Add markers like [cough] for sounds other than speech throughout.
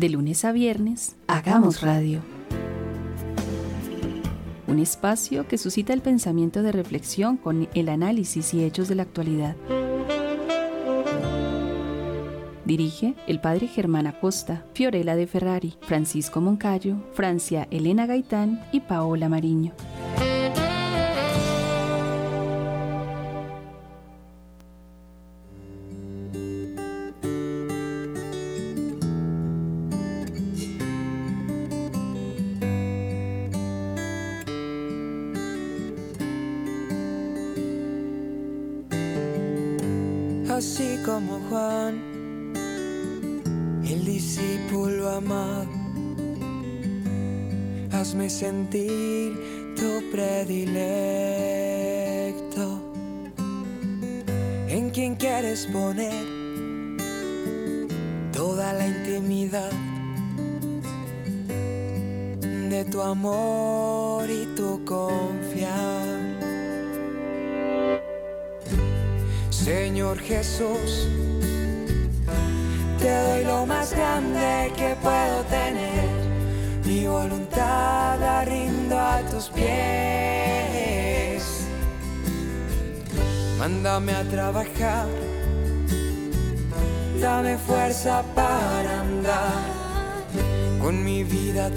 De lunes a viernes, Hagamos Radio. Un espacio que suscita el pensamiento de reflexión con el análisis y hechos de la actualidad. Dirige el padre Germán Acosta, Fiorella de Ferrari, Francisco Moncayo, Francia Elena Gaitán y Paola Mariño.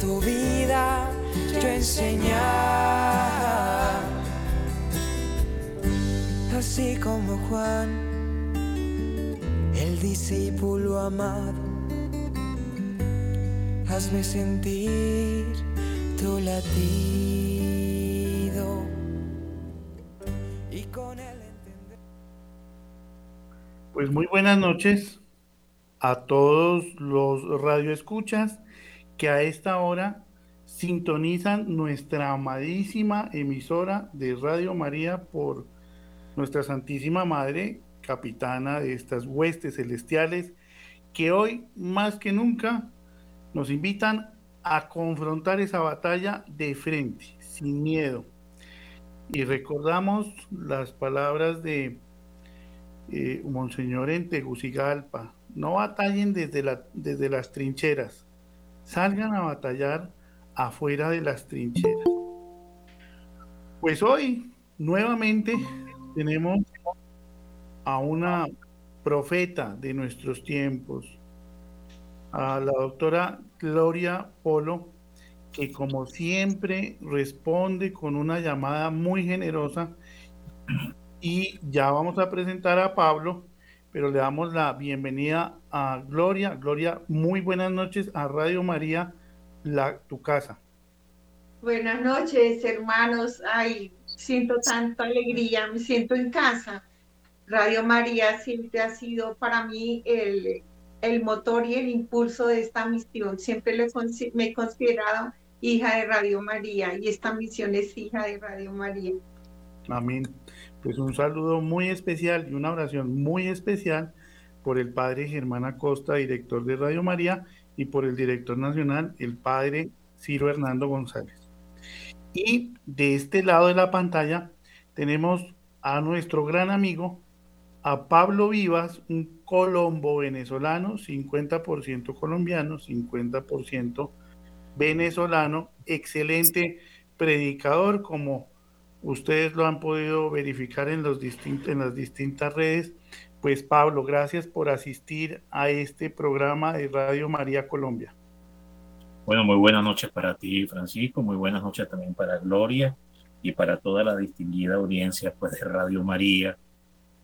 Tu vida, yo enseñar así como Juan, el discípulo amado. Hazme sentir tu latido y con él entender. Pues muy buenas noches a todos los radioescuchas que a esta hora sintonizan nuestra amadísima emisora de Radio María por nuestra Santísima Madre, capitana de estas huestes celestiales, que hoy más que nunca nos invitan a confrontar esa batalla de frente, sin miedo. Y recordamos las palabras de eh, Monseñor en Tegucigalpa, no batallen desde, la, desde las trincheras, salgan a batallar afuera de las trincheras. Pues hoy, nuevamente, tenemos a una profeta de nuestros tiempos, a la doctora Gloria Polo, que como siempre responde con una llamada muy generosa. Y ya vamos a presentar a Pablo, pero le damos la bienvenida a Gloria. Gloria, muy buenas noches a Radio María, la, tu casa. Buenas noches, hermanos. Ay, siento tanta alegría, me siento en casa. Radio María siempre ha sido para mí el, el motor y el impulso de esta misión. Siempre me he considerado hija de Radio María y esta misión es hija de Radio María. Amén. Pues un saludo muy especial y una oración muy especial por el padre Germán Acosta, director de Radio María, y por el director nacional, el padre Ciro Hernando González. Y de este lado de la pantalla tenemos a nuestro gran amigo, a Pablo Vivas, un colombo venezolano, 50% colombiano, 50% venezolano, excelente predicador, como ustedes lo han podido verificar en, los en las distintas redes. Pues Pablo, gracias por asistir a este programa de Radio María Colombia. Bueno, muy buenas noches para ti, Francisco, muy buenas noches también para Gloria y para toda la distinguida audiencia pues, de Radio María,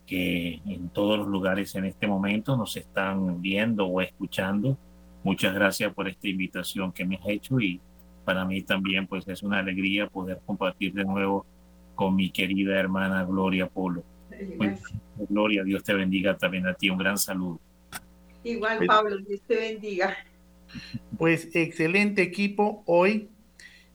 que en todos los lugares en este momento nos están viendo o escuchando. Muchas gracias por esta invitación que me has hecho y para mí también pues es una alegría poder compartir de nuevo con mi querida hermana Gloria Polo. Gloria, Dios te bendiga también a ti, un gran saludo. Igual, Pablo, Dios te bendiga. Pues excelente equipo hoy,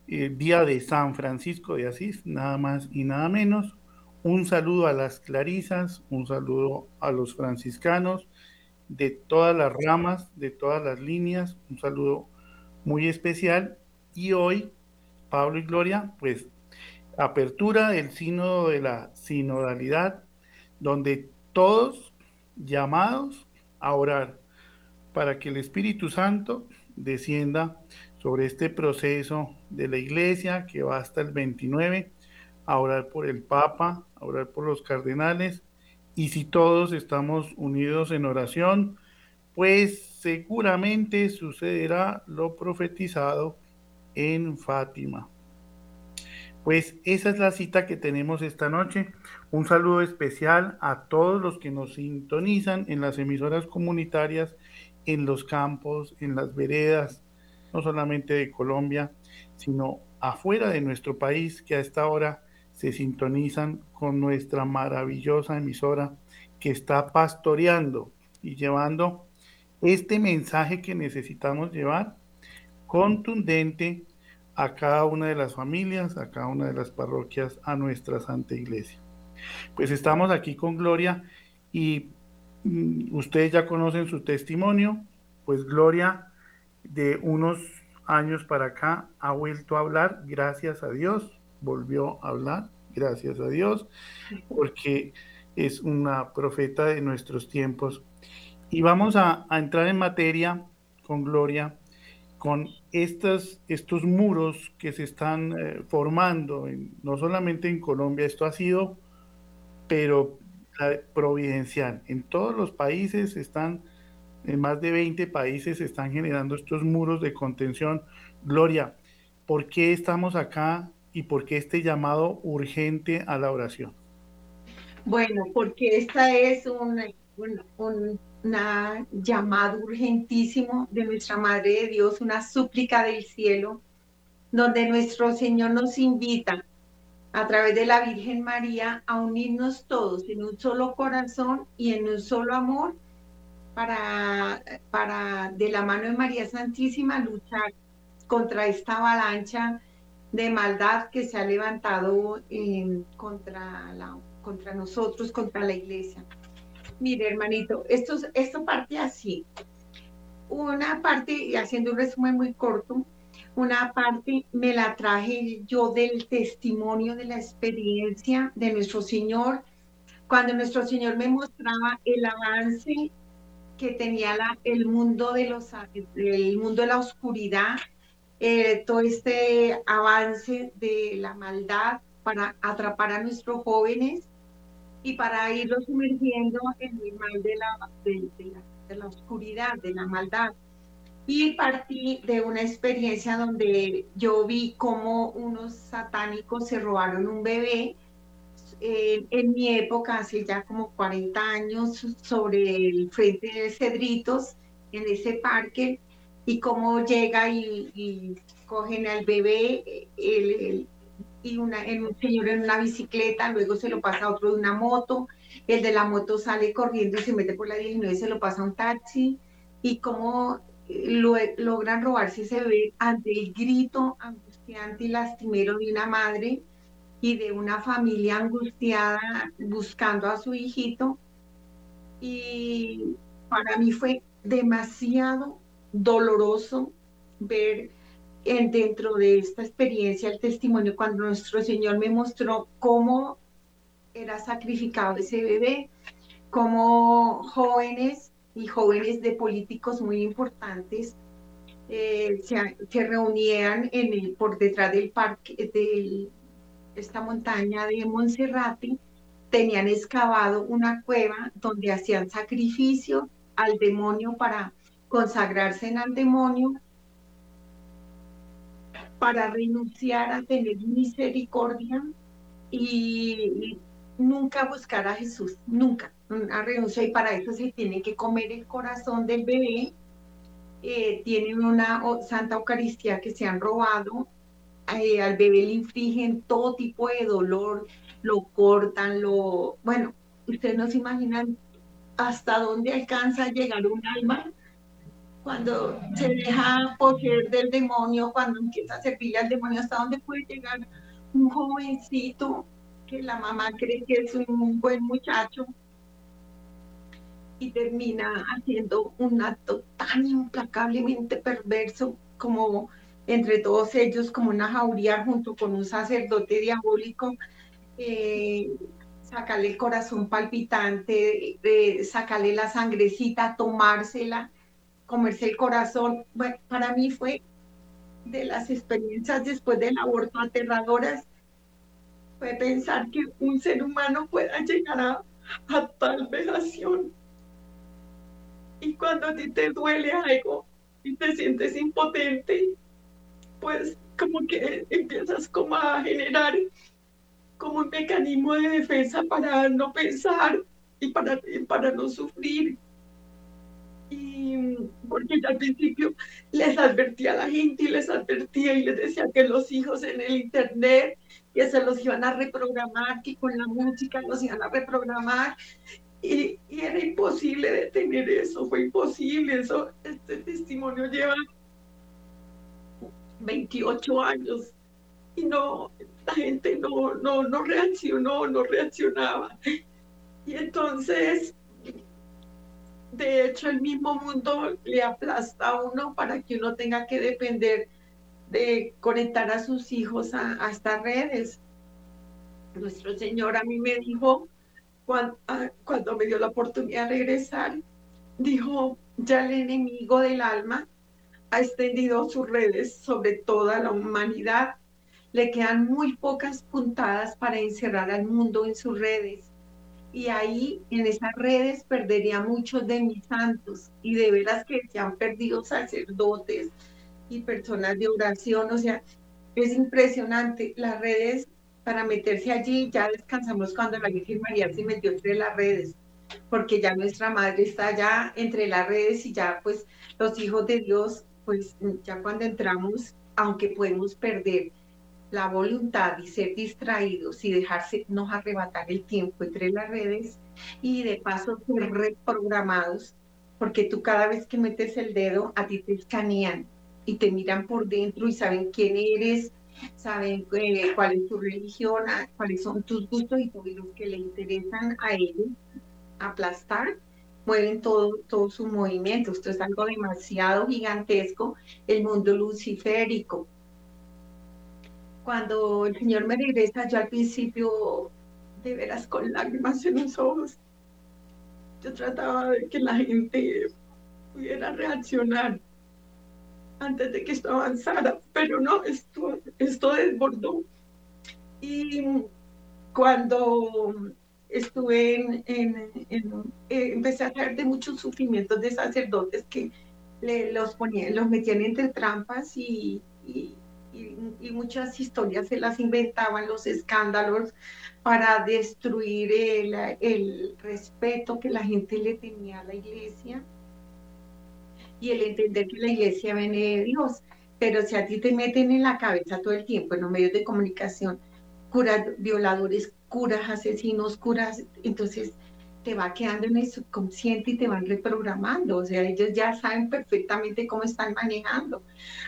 el día de San Francisco de Asís, nada más y nada menos. Un saludo a las clarisas, un saludo a los franciscanos de todas las ramas, de todas las líneas, un saludo muy especial. Y hoy, Pablo y Gloria, pues apertura del sínodo de la sinodalidad, donde todos llamados a orar para que el Espíritu Santo descienda sobre este proceso de la iglesia que va hasta el 29, a orar por el Papa, a orar por los cardenales, y si todos estamos unidos en oración, pues seguramente sucederá lo profetizado en Fátima. Pues esa es la cita que tenemos esta noche. Un saludo especial a todos los que nos sintonizan en las emisoras comunitarias, en los campos, en las veredas, no solamente de Colombia, sino afuera de nuestro país, que a esta hora se sintonizan con nuestra maravillosa emisora que está pastoreando y llevando este mensaje que necesitamos llevar contundente a cada una de las familias, a cada una de las parroquias, a nuestra Santa Iglesia. Pues estamos aquí con Gloria y mm, ustedes ya conocen su testimonio, pues Gloria de unos años para acá ha vuelto a hablar, gracias a Dios, volvió a hablar, gracias a Dios, porque es una profeta de nuestros tiempos. Y vamos a, entrar en materia con Gloria, con estas, estos muros que se están eh, formando, no solamente en Colombia, esto ha sido, pero providencial. En todos los países están, en más de 20 países están generando estos muros de contención. Gloria, ¿por qué estamos acá y por qué este llamado urgente a la oración? Bueno, porque esta es un, llamado urgentísimo de nuestra Madre de Dios, una súplica del cielo, donde nuestro Señor nos invita a través de la Virgen María a unirnos todos en un solo corazón y en un solo amor para, para de la mano de María Santísima luchar contra esta avalancha de maldad que se ha levantado contra, la, contra nosotros, contra la iglesia. Mire, hermanito, esto, esto parte así. Una parte, haciendo un resumen muy corto, una parte me la traje yo del testimonio de la experiencia de nuestro Señor, cuando nuestro Señor me mostraba el avance que tenía la, el mundo de los el mundo de la oscuridad eh, todo este avance de la maldad para atrapar a nuestros jóvenes y para irlos sumergiendo en el mal de la, de, la, oscuridad, de la maldad. Y partí de una experiencia donde yo vi cómo unos satánicos se robaron un bebé eh, en mi época, hace ya como 40 años, sobre el frente de Cedritos, en ese parque, y cómo llega y, cogen al bebé y un señor en una bicicleta, luego se lo pasa a otro de una moto, el de la moto sale corriendo y se mete por la 19 y se lo pasa a un taxi, y cómo eh, logran robarse ese bebé ante el grito angustiante y lastimero de una madre y de una familia angustiada buscando a su hijito. Y para mí fue demasiado doloroso ver dentro de esta experiencia el testimonio cuando nuestro Señor me mostró cómo era sacrificado ese bebé, cómo jóvenes y jóvenes de políticos muy importantes eh, se, reunían en el, por detrás del parque de esta montaña de Monserrate, tenían excavado una cueva donde hacían sacrificio al demonio para consagrarse en al demonio para renunciar a tener misericordia y nunca buscar a Jesús, nunca, a renunciar y para eso se tiene que comer el corazón del bebé. Eh, tienen una Santa Eucaristía que se han robado, eh, al bebé le infligen todo tipo de dolor, lo cortan, lo... Bueno, ustedes no se imaginan hasta dónde alcanza a llegar un alma cuando se deja poseer del demonio, cuando empieza a servirle al demonio, hasta dónde puede llegar un jovencito que la mamá cree que es un buen muchacho y termina haciendo un acto tan implacablemente perverso como entre todos ellos, como una jauría junto con un sacerdote diabólico, eh, sacarle el corazón palpitante, eh, sacarle la sangrecita, tomársela comerse el corazón. Bueno, para mí fue de las experiencias después del aborto aterradoras, fue pensar que un ser humano pueda llegar a, tal vejación. Y cuando a ti te duele algo y te sientes impotente, pues como que empiezas como a generar como un mecanismo de defensa para no pensar y para, para no sufrir. Y porque al principio les advertía a la gente y les advertía y les decía que los hijos en el internet que se los iban a reprogramar, que con la música los iban a reprogramar. Y, y era imposible detener eso, fue imposible. Eso, este testimonio lleva 28 años y no, la gente no, no, no reaccionó, no reaccionaba. Y entonces, de hecho, el mismo mundo le aplasta a uno para que uno tenga que depender de conectar a sus hijos a, estas redes. Nuestro Señor a mí me dijo, cuando, cuando me dio la oportunidad de regresar, dijo, ya el enemigo del alma ha extendido sus redes sobre toda la humanidad. Le quedan muy pocas puntadas para encerrar al mundo en sus redes. Y ahí, en esas redes, perdería muchos de mis santos. Y de veras que se han perdido sacerdotes y personas de oración. O sea, es impresionante. Las redes, para meterse allí, ya descansamos cuando la Virgen María se metió entre las redes porque ya nuestra madre está ya entre las redes y ya pues los hijos de Dios pues ya cuando entramos, aunque podemos perder la voluntad y ser distraídos y dejarse nos arrebatar el tiempo entre las redes y de paso ser reprogramados, porque tú cada vez que metes el dedo a ti te escanean y te miran por dentro y saben quién eres, saben eh, cuál es tu religión, cuáles son tus gustos y todos los que le interesan a ellos aplastar mueven todo, todo su movimiento. Esto es algo demasiado gigantesco, el mundo luciférico. Cuando el Señor me regresa, yo al principio, de veras con lágrimas en los ojos, yo trataba de que la gente pudiera reaccionar antes de que esto avanzara, pero no, esto, esto desbordó. Y cuando estuve en, eh, empecé a saber de muchos sufrimientos de sacerdotes que le, los ponían, los metían entre trampas y, y, muchas historias se las inventaban, los escándalos para destruir el, respeto que la gente le tenía a la iglesia y el entender que la iglesia viene de Dios. Pero si a ti te meten en la cabeza todo el tiempo en los medios de comunicación, curas violadores, curas asesinos, curas, entonces te va quedando en el subconsciente y te van reprogramando, o sea, ellos ya saben perfectamente cómo están manejando,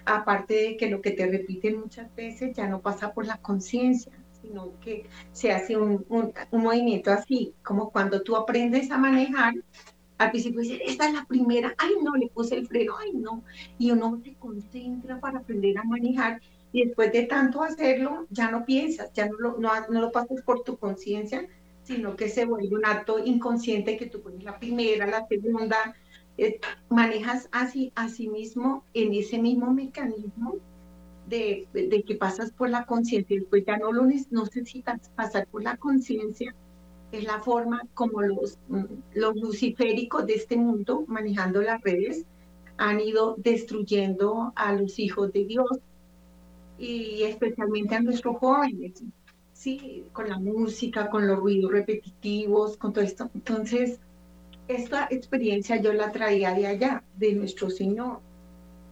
aparte de que lo que te repiten muchas veces ya no pasa por la conciencia, sino que se hace un, movimiento así, como cuando tú aprendes a manejar, al principio dices, esta es la primera, ay no, le puse el freno, ay no, y uno se concentra para aprender a manejar y después de tanto hacerlo, ya no piensas, ya no lo, no, no lo pasas por tu conciencia, sino que se vuelve un acto inconsciente que tú pones la primera, la segunda, eh, manejas así a sí mismo en ese mismo mecanismo de, de, que pasas por la conciencia, después ya no lo necesitas pasar por la conciencia, es la forma como los, mm, los luciféricos de este mundo, manejando las redes, han ido destruyendo a los hijos de Dios, y especialmente a nuestros jóvenes, con la música, con los ruidos repetitivos, con todo esto. Entonces, esta experiencia yo la traía de allá, de nuestro Señor.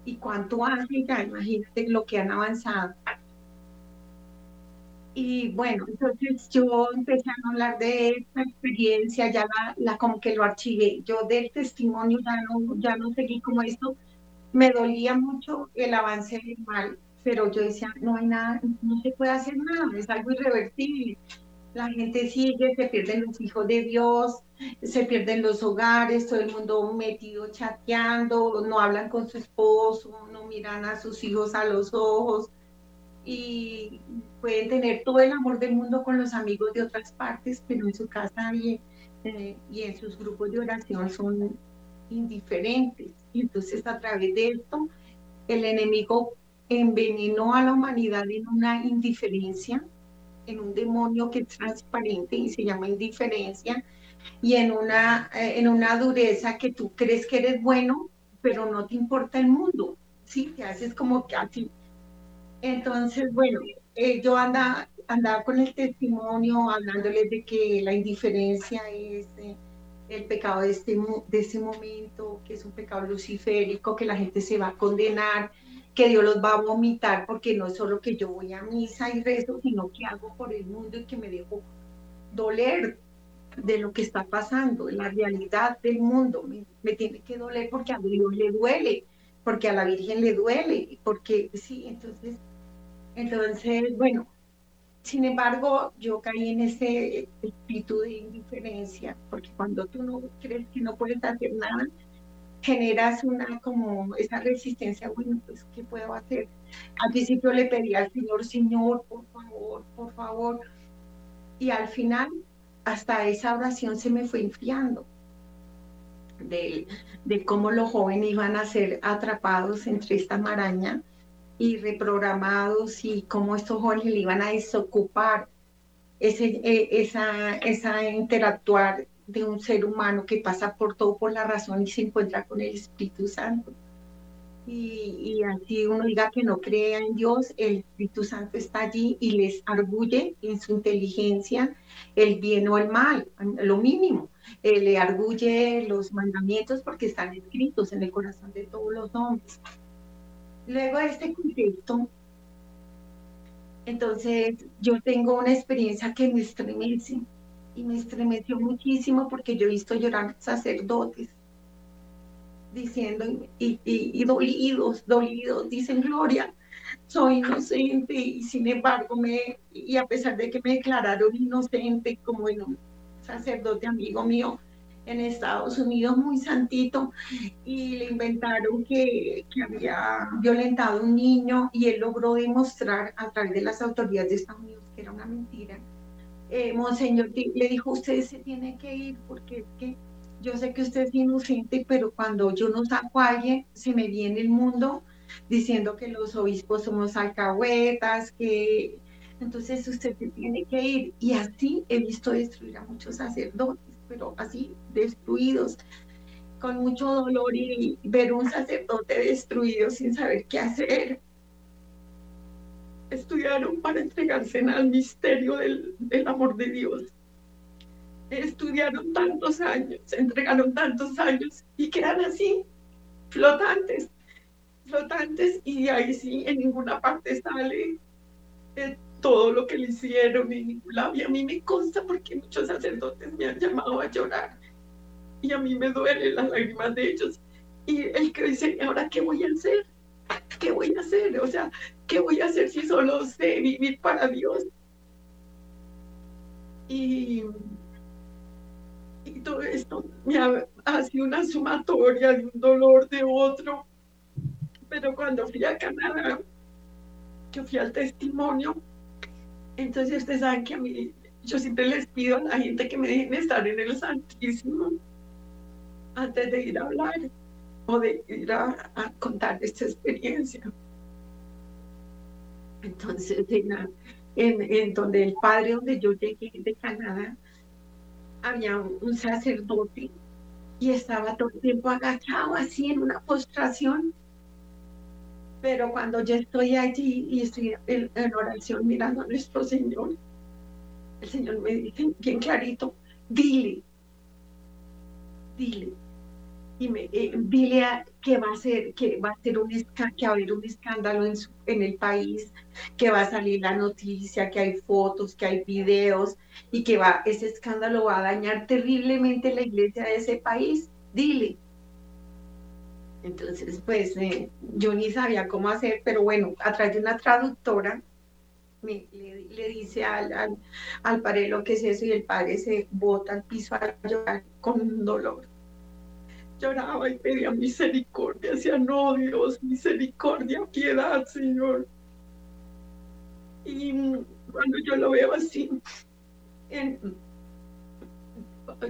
¿Y cuánto hace ya? Imagínate lo que han avanzado. Y bueno, entonces yo empecé a hablar de esta experiencia, ya la, la como que lo archivé. Yo del testimonio ya no, ya no seguí como esto. Me dolía mucho el avance del mal, pero yo decía, no hay nada, no se puede hacer nada, es algo irreversible. La gente sigue, se pierden los hijos de Dios, se pierden los hogares, todo el mundo metido chateando, no hablan con su esposo, no miran a sus hijos a los ojos y pueden tener todo el amor del mundo con los amigos de otras partes, pero en su casa y, eh, y en sus grupos de oración son indiferentes Y entonces a través de esto, el enemigo envenenó a la humanidad en una indiferencia, en un demonio que es transparente y se llama indiferencia, y en una, eh, en una dureza que tú crees que eres bueno, pero no te importa el mundo, ¿sí? Te haces como que así. Entonces, bueno, eh, yo andaba, andaba con el testimonio hablándoles de que la indiferencia es eh, el pecado de este, de este momento, que es un pecado luciférico, que la gente se va a condenar, que Dios los va a vomitar, porque no es solo que yo voy a misa y rezo, sino que hago por el mundo y que me dejo doler de lo que está pasando, la realidad del mundo. Me, tiene que doler porque a Dios le duele, porque a la Virgen le duele, porque sí, entonces, entonces, bueno, sin embargo, yo caí en ese espíritu de indiferencia, porque cuando tú no crees que no puedes hacer nada, generas una como esa resistencia, bueno, pues, ¿qué puedo hacer? Al principio le pedí al Señor, Señor, por favor, por favor, y al final hasta esa oración se me fue enfriando de, de cómo los jóvenes iban a ser atrapados entre esta maraña y reprogramados y cómo estos jóvenes le iban a desocupar ese, e, esa, esa interactuar de un ser humano que pasa por todo por la razón y se encuentra con el Espíritu Santo. Y, y, así uno diga que no crea en Dios, el Espíritu Santo está allí y les arguye en su inteligencia el bien o el mal, lo mínimo. Eh, le arguye los mandamientos porque están escritos en el corazón de todos los hombres. Luego de este contexto, entonces yo tengo una experiencia que me estremece y me estremeció muchísimo porque yo he visto llorar sacerdotes diciendo y, y, dolidos, dolidos, dicen Gloria, soy inocente y sin embargo me, y a pesar de que me declararon inocente como en un sacerdote amigo mío, en Estados Unidos muy santito y le inventaron que, que, había violentado a un niño y él logró demostrar a través de las autoridades de Estados Unidos que era una mentira. Eh, Monseñor le dijo, usted se tiene que ir porque es que yo sé que usted es inocente, pero cuando yo no saco a alguien, se me viene el mundo diciendo que los obispos somos alcahuetas, que entonces usted se tiene que ir. Y así he visto destruir a muchos sacerdotes pero así destruidos, con mucho dolor y ver un sacerdote destruido sin saber qué hacer. Estudiaron para entregarse al misterio del, del amor de Dios. Estudiaron tantos años, entregaron tantos años y quedan así, flotantes, flotantes y ahí sí en ninguna parte sale todo lo que le hicieron y, y a mí me consta porque muchos sacerdotes me han llamado a llorar y a mí me duelen las lágrimas de ellos. Y el que dice, ¿ahora qué voy a hacer? ¿Qué voy a hacer? O sea, ¿qué voy a hacer si solo sé vivir para Dios? Y, y todo esto me ha, ha sido una sumatoria de un dolor de otro. Pero cuando fui a Canadá, que fui al testimonio, entonces ustedes saben que a mí, yo siempre les pido a la gente que me dejen estar en el Santísimo antes de ir a hablar o de ir a, contar esta experiencia. Entonces, en, en, donde el padre donde yo llegué de Canadá, había un, sacerdote y estaba todo el tiempo agachado así en una postración pero cuando yo estoy allí y estoy en, oración mirando a nuestro Señor, el Señor me dice bien clarito, dile, dile, y me, eh, dile que va a ser, que va a ser un que va a haber un escándalo en, en el país, que va a salir la noticia, que hay fotos, que hay videos y que va, ese escándalo va a dañar terriblemente la iglesia de ese país. Dile, entonces, pues eh, yo ni sabía cómo hacer, pero bueno, a través de una traductora le, dice al, al, padre lo que es eso y el padre se bota al piso a llorar con dolor. Lloraba y pedía misericordia, decía, no Dios, misericordia, piedad, Señor. Y cuando yo lo veo así,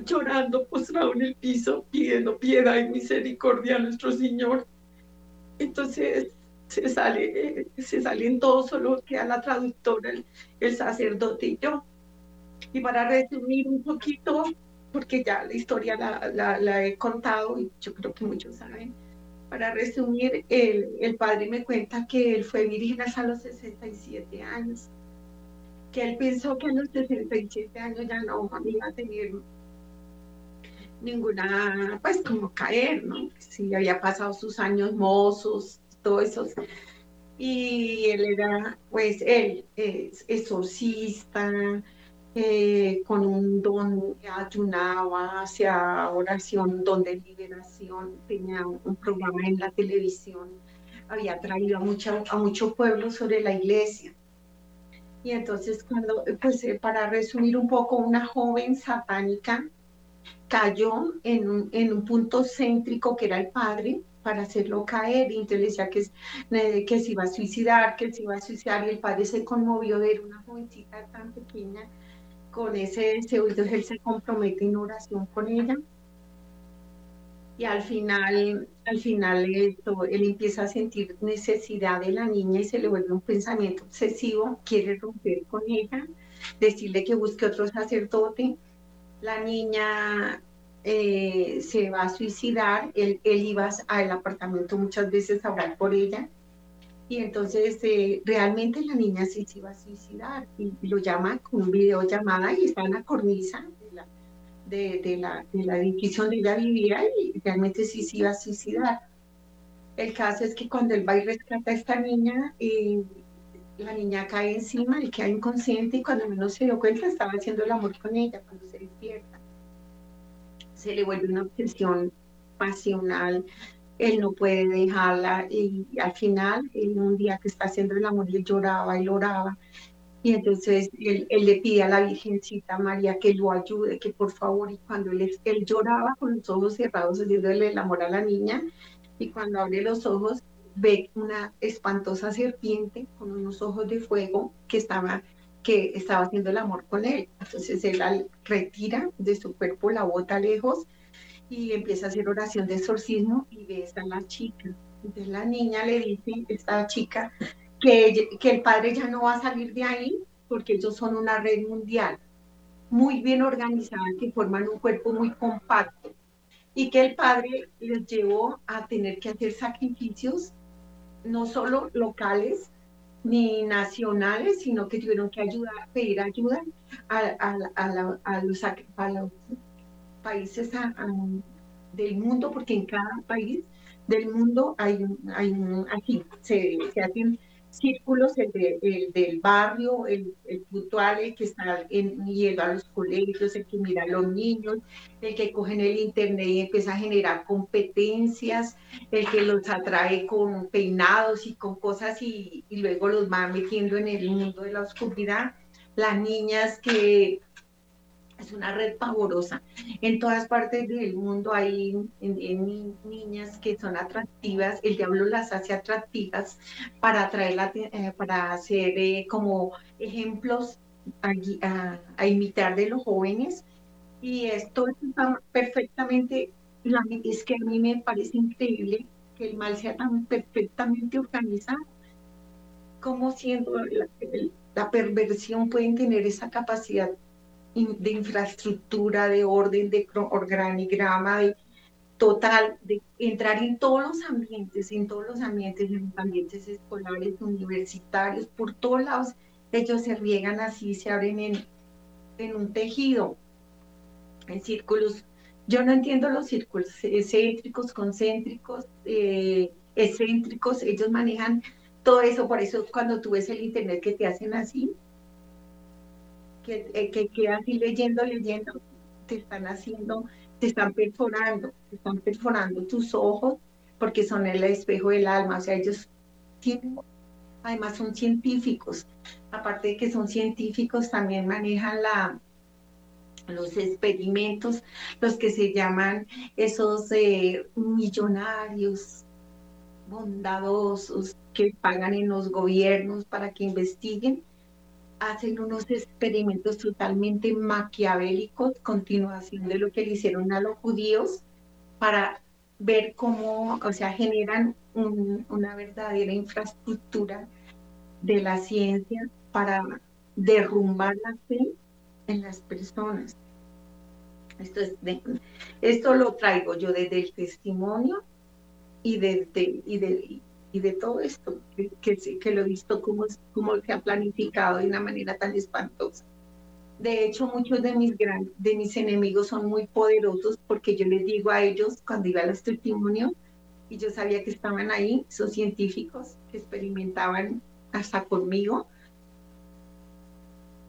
llorando, postrado en el piso, pidiendo piedad y misericordia a nuestro Señor. Entonces se sale, se salen todos, solo queda la traductora, el, sacerdote y yo. Y para resumir un poquito, porque ya la historia la, la, he contado y yo creo que muchos saben, para resumir, el, el padre me cuenta que él fue virgen hasta los 67 años, que él pensó que a los 67 años ya no iba a tener ninguna, pues como caer, ¿no? Si había pasado sus años mozos, todo eso. Y él era, pues, él es exorcista, eh, con un don, ayunaba hacia oración, don de liberación, tenía un programa en la televisión, había traído a, mucha, a mucho pueblo sobre la iglesia. Y entonces, cuando, pues, eh, para resumir un poco, una joven satánica cayó en un, en un punto céntrico que era el padre para hacerlo caer y entonces decía que, eh, que se iba a suicidar, que se iba a suicidar y el padre se conmovió de ver una jovencita tan pequeña con ese deseo, entonces él se compromete en oración con ella. Y al final, al final esto, él empieza a sentir necesidad de la niña y se le vuelve un pensamiento obsesivo, quiere romper con ella, decirle que busque otro sacerdote. La niña eh, se va a suicidar, él, iba al apartamento muchas veces a hablar por ella, y entonces eh, realmente la niña sí se iba a suicidar, y, lo llama con videollamada y está en la cornisa de la, de, la, edificio donde ella vivía, y realmente sí se iba a suicidar. El caso es que cuando él va y rescata a esta niña, eh, la niña cae encima, y queda inconsciente y cuando menos se dio cuenta estaba haciendo el amor con ella cuando se despierta. Se le vuelve una obsesión pasional, él no puede dejarla y al final, en un día que está haciendo el amor, él lloraba y oraba. Y entonces él, le pide a la Virgencita María que lo ayude, que por favor, y cuando él, él lloraba con los ojos cerrados, haciéndole el amor a la niña, y cuando abre los ojos, ve una espantosa serpiente con unos ojos de fuego que estaba, que estaba haciendo el amor con él. Entonces él retira de su cuerpo la bota lejos y empieza a hacer oración de exorcismo y ve a la chica. Entonces la niña le dice, esta chica, que, que el padre ya no va a salir de ahí porque ellos son una red mundial muy bien organizada que forman un cuerpo muy compacto y que el padre les llevó a tener que hacer sacrificios no solo locales ni nacionales, sino que tuvieron que ayudar, pedir ayuda a, los, países del mundo, porque en cada país del mundo hay, hay un, aquí se, se hacen círculos, el, del barrio, el, el puntual, el que está en, yendo a los colegios, el que mira a los niños, el que coge en el internet y empieza a generar competencias, el que los atrae con peinados y con cosas y, y luego los va metiendo en el mundo de la oscuridad. Las niñas que es una red pavorosa. En todas partes del mundo hay niñas que son atractivas, el diablo las hace atractivas para atraer eh, para hacer eh, como ejemplos a, imitar de los jóvenes. Y esto está perfectamente, es que a mí me parece increíble que el mal sea tan perfectamente organizado, como siendo la perversión pueden tener esa capacidad de infraestructura, de orden, de organigrama, de total, de entrar en todos los ambientes, en todos los ambientes, en los ambientes escolares, universitarios, por todos lados, ellos se riegan así, se abren en, en un tejido, en círculos. Yo no entiendo los círculos excéntricos, concéntricos, eh, excéntricos, ellos manejan todo eso, por eso cuando tú ves el internet que te hacen así, que, eh, que leyendo, leyendo, te están haciendo, te están perforando, te están perforando tus ojos porque son el espejo del alma, o sea, ellos tienen, además son científicos, aparte de que son científicos, también manejan la, los experimentos, los que se llaman esos eh, millonarios bondadosos que pagan en los gobiernos para que investiguen hacen unos experimentos totalmente maquiavélicos, continuación de lo que le hicieron a los judíos, para ver cómo, o sea, generan una verdadera infraestructura de la ciencia para derrumbar la fe en las personas. Esto, es esto lo traigo yo desde el testimonio y, desde, y, de, y de todo esto, que, que, lo he visto como, como se ha planificado de una manera tan espantosa. De hecho, muchos de mis, gran, de mis enemigos son muy poderosos porque yo les digo a ellos cuando iba a los testimonios, y yo sabía que estaban ahí, son científicos que experimentaban hasta conmigo.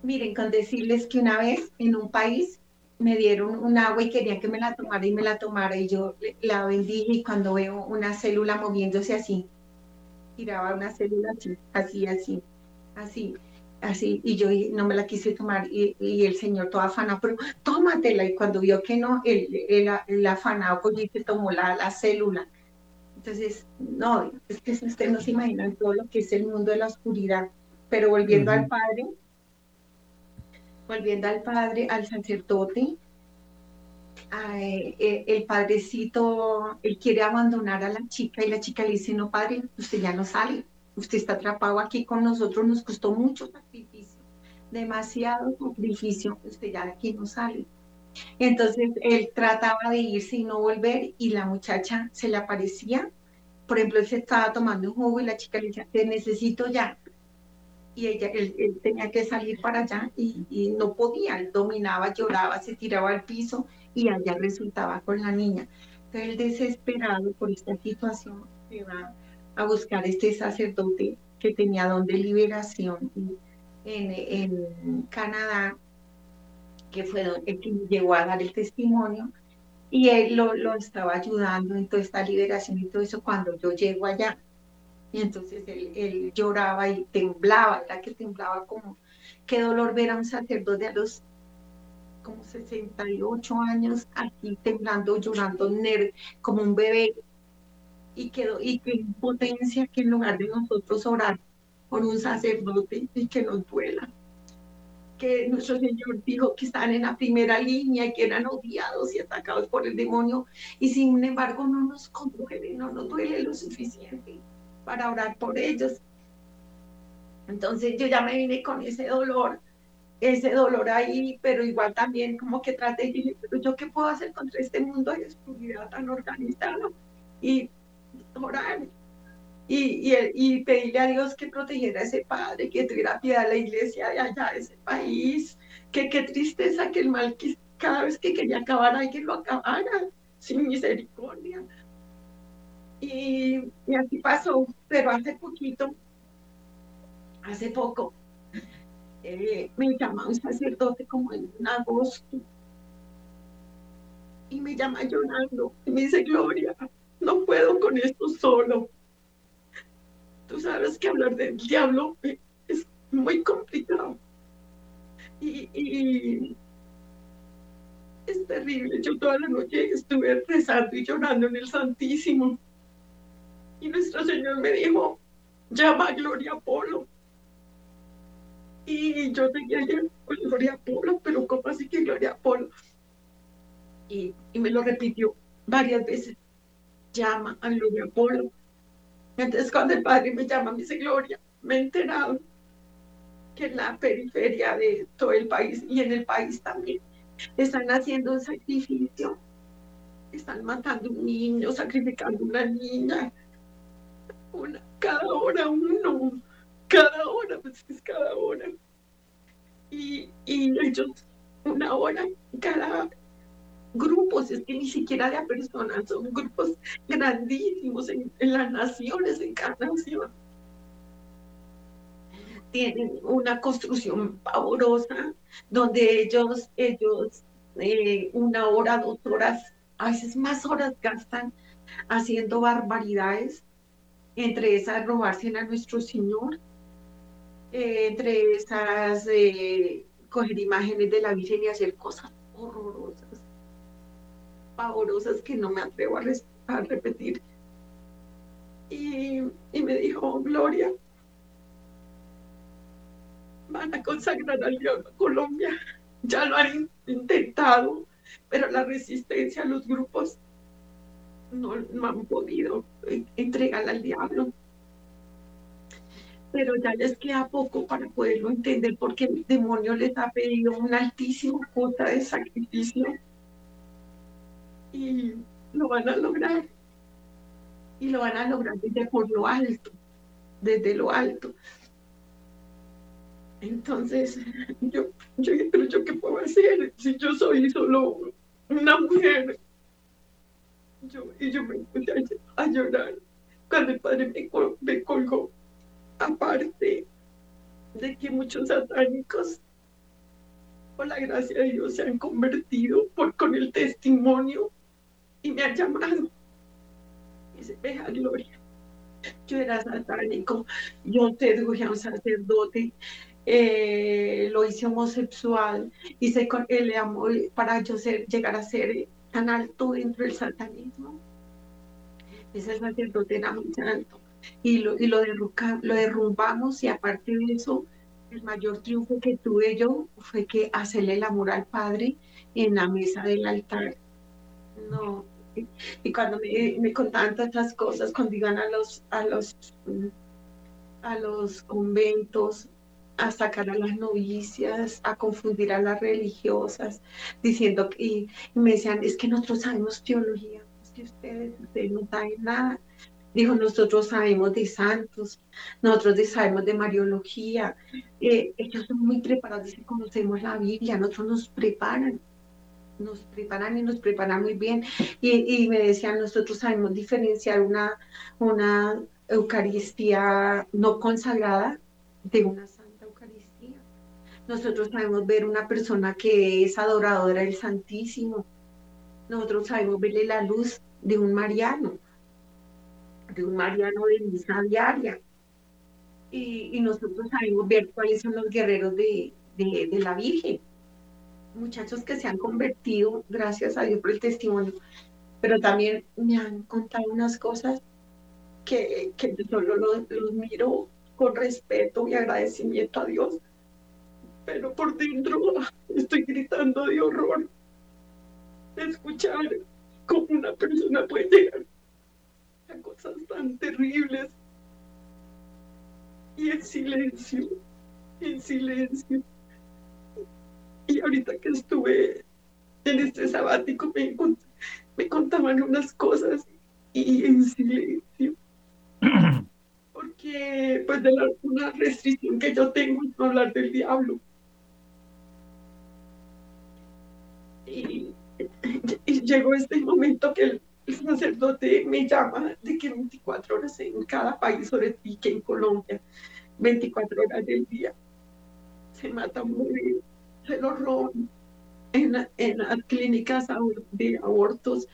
Miren, con decirles que una vez en un país me dieron un agua y querían que me la tomara y me la tomara y yo la bendije y cuando veo una célula moviéndose así, tiraba una célula así, así, así, así, así, y yo no me la quise tomar y, el señor todo afanado, pero tómatela y cuando vio que no, el, el, el afanado y se tomó la, la célula. Entonces, no, es que usted no se imagina todo lo que es el mundo de la oscuridad, pero volviendo al Padre, volviendo al padre, al sacerdote, eh, el padrecito, él quiere abandonar a la chica y la chica le dice, no padre, usted ya no sale, usted está atrapado aquí con nosotros, nos costó mucho sacrificio, demasiado sacrificio, usted ya de aquí no sale. Entonces él trataba de irse y no volver y la muchacha se le aparecía, por ejemplo, él se estaba tomando un jugo y la chica le decía, te necesito ya, y ella, él, tenía que salir para allá y, no podía, él dominaba, lloraba, se tiraba al piso y allá resultaba con la niña. Entonces él desesperado por esta situación se va a buscar este sacerdote que tenía don de liberación en, en Canadá, que fue el que llegó a dar el testimonio, y él lo, lo estaba ayudando en toda esta liberación y todo eso cuando yo llego allá y entonces él, lloraba y temblaba, era que temblaba como, qué dolor ver a un sacerdote a los como 68 años aquí temblando, llorando, como un bebé. Y, quedó, y qué impotencia que en lugar de nosotros orar por un sacerdote y que nos duela. Que nuestro Señor dijo que están en la primera línea y que eran odiados y atacados por el demonio. Y sin embargo no nos conduele, no nos duele lo suficiente para orar por ellos. Entonces yo ya me vine con ese dolor, ese dolor ahí, pero igual también como que traté de decir, pero yo qué puedo hacer contra este mundo de oscuridad tan organizado y orar y, y, y, pedirle a Dios que protegiera a ese padre, que tuviera piedad a la iglesia de allá, de ese país, que qué tristeza que el mal que cada vez que quería acabar alguien lo acabara sin misericordia. Y, así pasó, pero hace poquito, hace poco, eh, me llama un sacerdote como en agosto y me llama llorando y me dice, Gloria, no puedo con esto solo. Tú sabes que hablar del diablo es muy complicado. Y, y, es terrible. Yo toda la noche estuve rezando y llorando en el Santísimo. Y nuestro Señor me dijo, llama a Gloria Polo. Y yo tenía ayer con Gloria Polo, pero ¿cómo así que Gloria Polo? Y, y me lo repitió varias veces, llama a Gloria Polo. Entonces cuando el padre me llama, me dice, Gloria, me he enterado que en la periferia de todo el país y en el país también están haciendo un sacrificio, están matando un niño, sacrificando una niña, cada hora uno, cada hora, pues es cada hora. Y, y ellos, una hora, cada grupos, es que ni siquiera de personas, son grupos grandísimos en, las naciones, en cada nación. Tienen una construcción pavorosa donde ellos, ellos, eh, una hora, dos horas, a veces más horas gastan haciendo barbaridades entre esas robarse a nuestro Señor, eh, entre esas eh, coger imágenes de la Virgen y hacer cosas horrorosas, pavorosas que no me atrevo a, repetir. Y, me dijo, Gloria, van a consagrar al diablo a Colombia. [laughs] Ya lo han intentado, pero la resistencia a los grupos no, han podido entregar al diablo. Pero ya les queda poco para poderlo entender porque el demonio les ha pedido una altísima cuota de sacrificio y lo van a lograr. Y lo van a lograr desde por lo alto, desde lo alto. Entonces, yo, yo, pero yo qué puedo hacer si yo soy solo una mujer. Yo, y yo me puse a, llorar cuando el padre me, me colgó. Aparte de que muchos satánicos, por la gracia de Dios, se han convertido por, con el testimonio y me han llamado. Y se gloria. Yo era satánico, yo seduje a un sacerdote, eh, lo hice homosexual, hice con él amor para yo ser, llegar a ser tan alto dentro del satanismo. Ese sacerdote era muy santo y lo, y lo, lo derrumbamos y aparte de eso, el mayor triunfo que tuve yo fue que hacerle el amor al Padre en la mesa del altar. No, y cuando me, me contaban tantas cosas, cuando iban a los, a los, a los conventos, a sacar a las novicias, a confundir a las religiosas, diciendo que, y, me decían, es que nosotros sabemos teología, es que ustedes, ustedes no saben nada. Dijo, nosotros sabemos de santos, nosotros sabemos de mariología, eh, ellos son muy preparados y conocemos la Biblia, nosotros nos preparan, nos preparan y nos preparan muy bien. Y, y me decían, nosotros sabemos diferenciar una, una Eucaristía no consagrada de una nosotros sabemos ver una persona que es adoradora del Santísimo. Nosotros sabemos verle la luz de un mariano, de un mariano de misa diaria. Y, nosotros sabemos ver cuáles son los guerreros de, la Virgen. Muchachos que se han convertido, gracias a Dios por el testimonio, pero también me han contado unas cosas que, que solo los miro con respeto y agradecimiento a Dios pero por dentro estoy gritando de horror. Escuchar cómo una persona puede llegar cosas tan terribles. Y en silencio, en silencio. Y ahorita que estuve en este sabático me, me contaban unas cosas y en silencio. [clears throat] Porque pues de la, una restricción que yo tengo es no hablar del diablo. y, llegó este momento que el, sacerdote me llama de que 24 horas en cada país, sobre ti que en Colombia, 24 horas del día, se mata muy, se lo roban en, en las clínicas de abortos,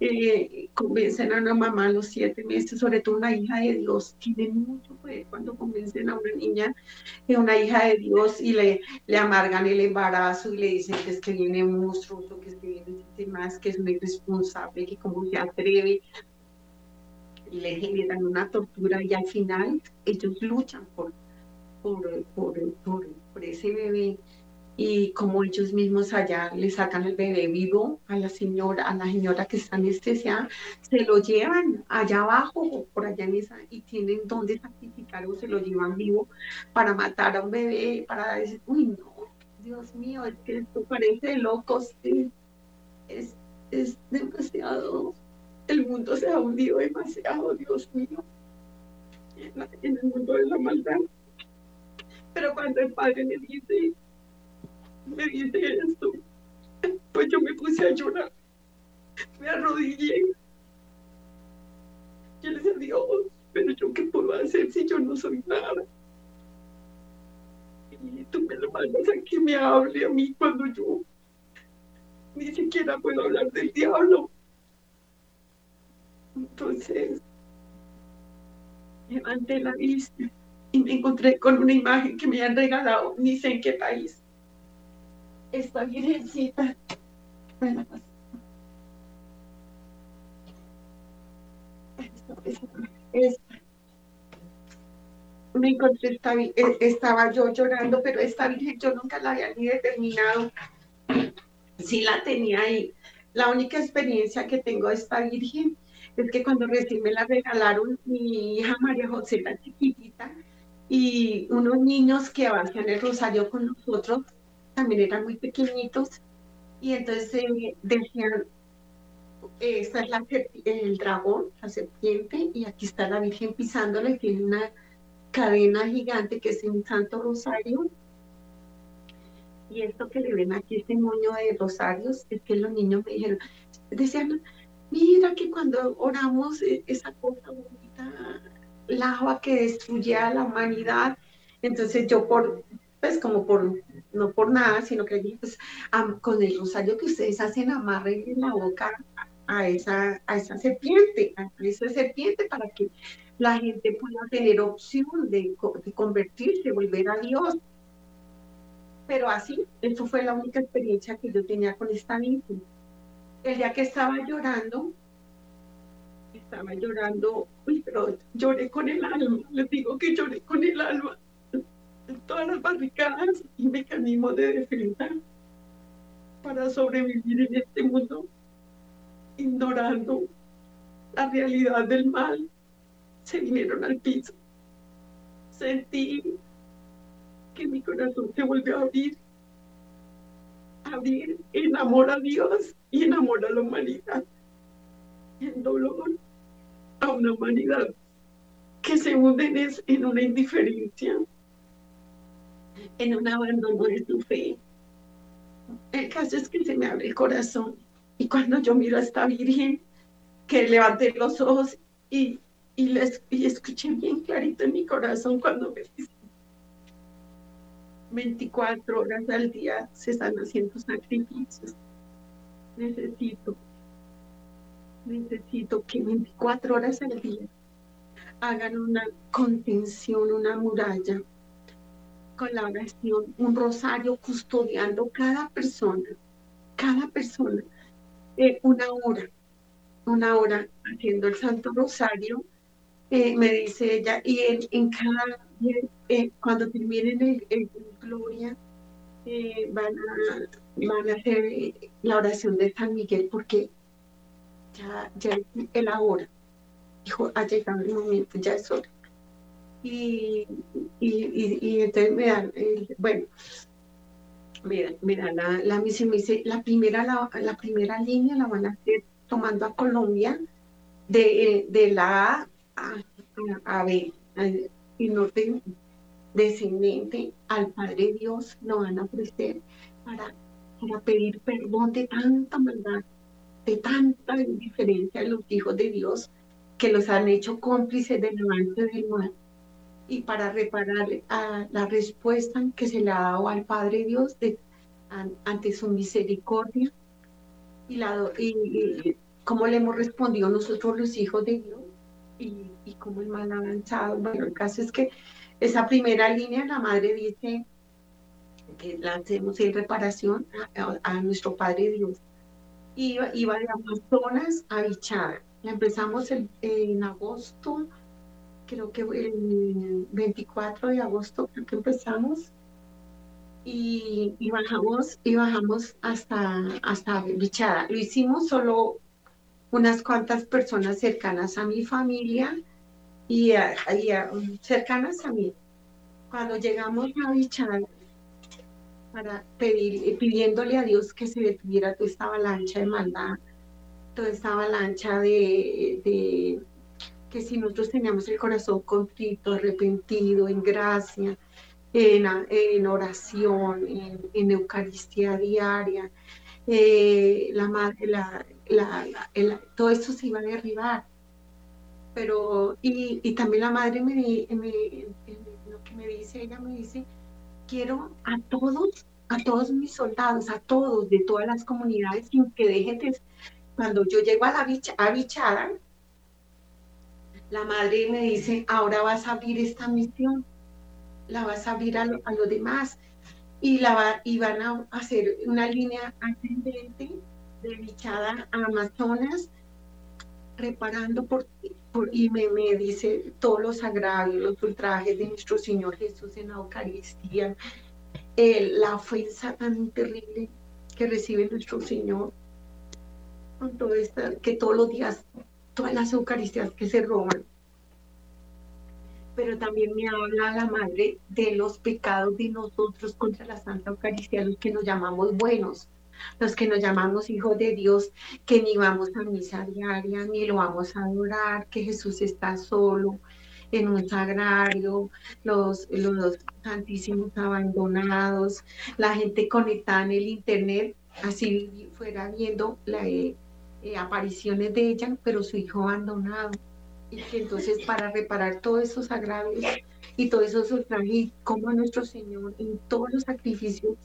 eh, convencen a una mamá a los siete meses, sobre todo una hija de Dios, tiene mucho poder cuando convencen a una niña, eh, una hija de Dios, y le, le amargan el embarazo y le dicen que es que viene monstruoso, que es que viene más, que es un irresponsable, que como se atreve, y le generan una tortura y al final ellos luchan por, por, por, por ese bebé y como ellos mismos allá le sacan el bebé vivo a la señora, a la señora que está anestesiada, se lo llevan allá abajo, por allá en esa, y tienen donde sacrificar o se lo llevan vivo para matar a un bebé, para decir, uy no, Dios mío, es que esto parece de locos, es, es demasiado, el mundo se ha hundido demasiado, Dios mío, en, el mundo de la maldad. Pero cuando el padre me dice, me dice esto, pues yo me puse a llorar, me arrodillé. Yo le dije, Dios, pero yo qué puedo hacer si yo no soy nada. Y tú me lo mandas a que me hable a mí cuando yo ni siquiera puedo hablar del diablo. Entonces, levanté la vista y me encontré con una imagen que me han regalado, ni sé en qué país esta virgencita. Pues. Me encontré, esta, eh, estaba yo llorando, pero esta virgen yo nunca la había ni determinado. Sí la tenía ahí. La única experiencia que tengo de esta virgen es que cuando recién me la regalaron, mi hija María José, la chiquitita, y unos niños que hacían el rosario con nosotros, también eran muy pequeñitos, y entonces eh, decían, esta es la, el dragón, la serpiente, y aquí está la Virgen pisándola y tiene una cadena gigante que es un santo rosario. Y esto que le ven aquí, este moño de rosarios, es que los niños me dijeron, decían, mira que cuando oramos e, esa cosa bonita, el agua que destruye a la humanidad, entonces yo por, pues como por, no por nada, sino que pues, con el rosario que ustedes hacen, amarren en la boca a esa, a esa serpiente, a esa serpiente para que la gente pueda tener opción de, de convertirse, volver a Dios. Pero así, eso fue la única experiencia que yo tenía con esta Virgen. El día que estaba llorando, estaba llorando, uy, pero lloré con el alma, les digo que lloré con el alma todas las barricadas y mecanismos de defensa para sobrevivir en este mundo ignorando la realidad del mal, se vinieron al piso. Sentí que mi corazón se volvió a abrir, abrir en amor a Dios y en amor a la humanidad, en dolor a una humanidad que se hunde en una indiferencia, en un abandono de su fe. El caso es que se me abre el corazón y cuando yo miro a esta Virgen, que levanté los ojos y, y, les, y escuché bien clarito en mi corazón cuando me dice, 24 horas al día se están haciendo sacrificios. Necesito, necesito que 24 horas al día hagan una contención, una muralla con la oración, un rosario custodiando cada persona, cada persona eh, una hora, una hora haciendo el Santo Rosario, eh, me dice ella, y en, cada, eh, cuando terminen el, el Gloria, van, a, van a hacer la oración de San Miguel porque ya, ya es la hora. Dijo, ha llegado el momento, ya es hora. Y, y, y, entonces me dan, bueno, Mira, mira la, la me dice, la primera, la, primera línea la van a hacer tomando a Colombia de, de la A a, B, y norte descendente al Padre Dios lo van a ofrecer para, para pedir perdón de tanta maldad, de tanta indiferencia de los hijos de Dios que los han hecho cómplices del avance del mal y para reparar a la respuesta que se le ha dado al Padre Dios de, ante su misericordia y, la, y, cómo le hemos respondido nosotros los hijos de Dios y, y cómo el mal ha avanzado. Bueno, el caso es que esa primera línea la madre dice que la hacemos en reparación a, nuestro Padre Dios. Iba, iba de Amazonas a Bichada. Empezamos en agosto creo que el 24 de agosto creo que empezamos y, bajamos y bajamos hasta hasta Bichada. Lo hicimos solo unas cuantas personas cercanas a mi familia y, cercanas a mí. Cuando llegamos a Bichada para pedir, pidiéndole a Dios que se detuviera toda esta avalancha de maldad, toda esta avalancha de que si nosotros teníamos el corazón contrito, arrepentido, en gracia, en, en oración, en, Eucaristía diaria, eh, la la, la, todo eso se iba a derribar. Pero, y, y también la madre me, me, lo que me dice, ella me dice, quiero a todos, a todos mis soldados, a todos de todas las comunidades, sin que dejen de, cuando yo llego a la bichada, la madre me dice, ahora vas a abrir esta misión, la vas a abrir a, los demás y, la va, y van a hacer una línea ascendente de bichada a Amazonas, reparando por, y me, me dice todos los agravios, los ultrajes de nuestro Señor Jesús en la Eucaristía, la ofensa tan terrible que recibe nuestro Señor, con todo esto, que todos los días, todas las Eucaristías que se roban. Pero también me habla la Madre de los pecados de nosotros contra la Santa Eucaristía, los que nos llamamos buenos los que nos llamamos hijos de Dios, que ni vamos a misa diaria, ni lo vamos a adorar, que Jesús está solo en un sagrario, los, los santísimos abandonados, la gente conectada en el internet, así fuera viendo las eh, apariciones de ella, pero su hijo abandonado. Y que entonces para reparar todos esos agravios y todos esos ultrajes, como a nuestro Señor en todos los sacrificios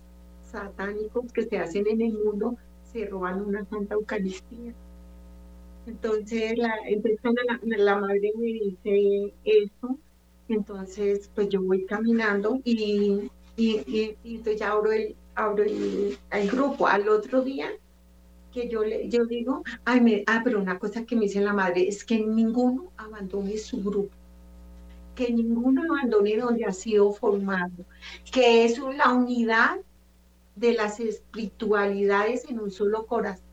satánicos que se hacen en el mundo se roban una Santa Eucaristía. Entonces la, la, madre me dice eso, entonces pues yo voy caminando y, y, entonces ya abro el, abro el, grupo. Al otro día que yo le yo digo, ay, me, ah, pero una cosa que me dice la madre es que ninguno abandone su grupo, que ninguno abandone donde ha sido formado, que es la unidad de las espiritualidades en un solo corazón.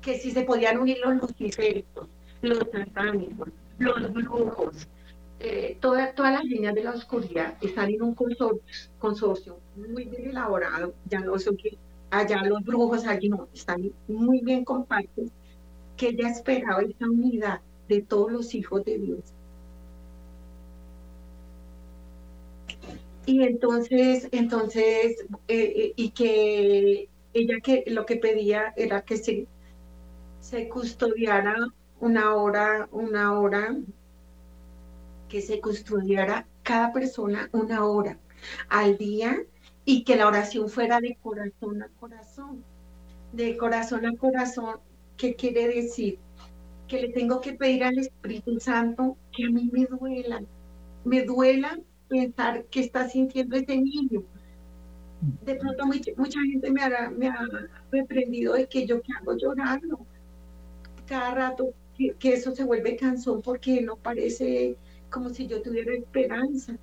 Que si se podían unir los luciferios, los satánicos, los brujos, eh, todas las líneas de la oscuridad están en un consorcio, muy bien elaborado, ya no sé qué, allá los brujos, allí no, están muy bien compactos, que ella esperaba esa unidad de todos los hijos de Dios. Y entonces, entonces, eh, eh, y que ella que lo que pedía era que se, se custodiara una hora, una hora, que se custodiara cada persona una hora al día y que la oración fuera de corazón a corazón. De corazón a corazón, ¿qué quiere decir? Que le tengo que pedir al Espíritu Santo que a mí me duela, me duela pensar qué está sintiendo ese niño. De pronto mucha, gente me ha, me ha reprendido de que yo que hago llorando cada rato, que, eso se vuelve cansón porque no parece como si yo tuviera esperanza.